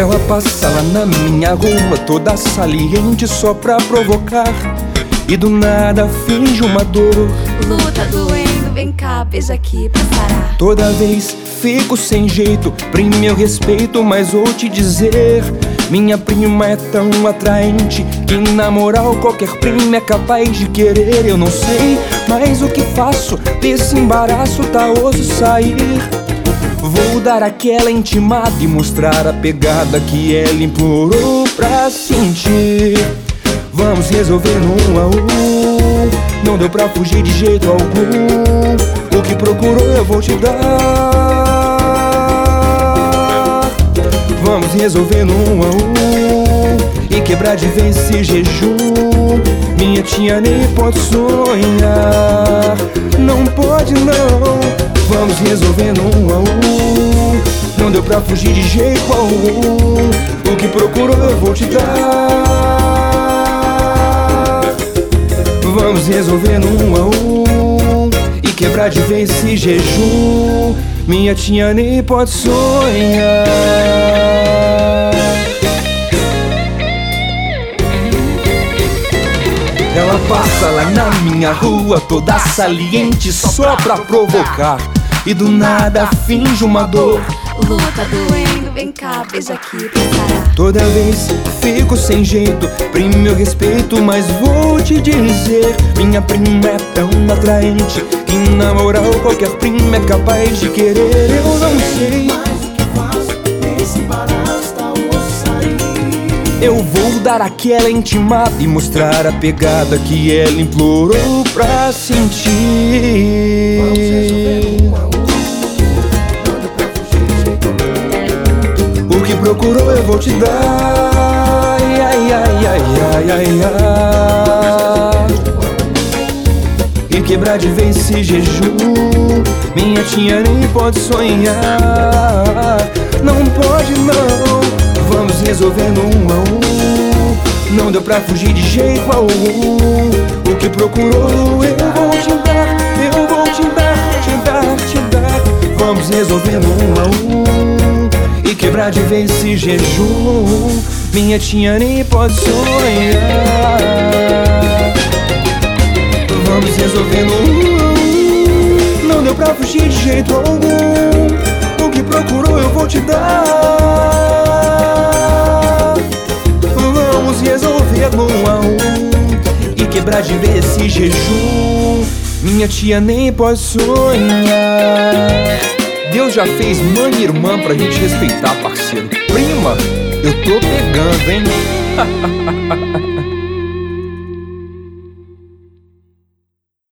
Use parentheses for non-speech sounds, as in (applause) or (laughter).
Ela passa lá na minha rua, toda saliente só pra provocar. E do nada finge uma dor. Luta doendo, vem cá, beija aqui pra sarar. Toda vez fico sem jeito, prime meu respeito, mas vou te dizer. Minha prima é tão atraente que na moral qualquer prima é capaz de querer. Eu não sei mais o que faço desse embaraço tá osso sair. Vou dar aquela intimada e mostrar a pegada que ela implorou pra sentir. Vamos resolver no um a um. Não deu pra fugir de jeito algum. O que procurou eu vou te dar. Vamos resolver no um a um. E quebrar de vez esse jejum. Minha tia nem pode sonhar. Não pode não. Vamos resolver no um a um. Deu pra fugir de jeito algum. O que procurou eu vou te dar. Vamos resolver no um a um. E quebrar de vez esse jejum. Minha tia nem pode sonhar. Ela passa lá na minha rua, toda saliente só pra provocar. E do nada finge uma dor. Luta doendo, vem cá, beija aqui pra. Toda vez fico sem jeito, prime meu respeito, mas vou te dizer: Minha prima é tão atraente que na moral qualquer prima é capaz de querer. Eu não sei. Eu vou dar aquela intimada e mostrar a pegada que ela implorou pra sentir. Eu vou te dar. Ai, ai, ai, ai, ai, ai, ai. E quebrar de vez esse jejum. Minha tia nem pode sonhar. Não pode não. Vamos resolvendo um a um. Não deu pra fugir de jeito algum. O que procurou eu vou te dar. Eu vou te dar, te dar, te dar. Vamos resolvendo um a um. Quebrar de vez esse jejum. Minha tia nem pode sonhar. Vamos resolvendo a um. Não deu pra fugir de jeito algum. O que procurou eu vou te dar. Vamos resolver um a um. E quebrar de vez esse jejum. Minha tia nem pode sonhar. Deus já fez mãe e irmã pra gente respeitar, parceiro. Prima, eu tô pegando, hein? (laughs)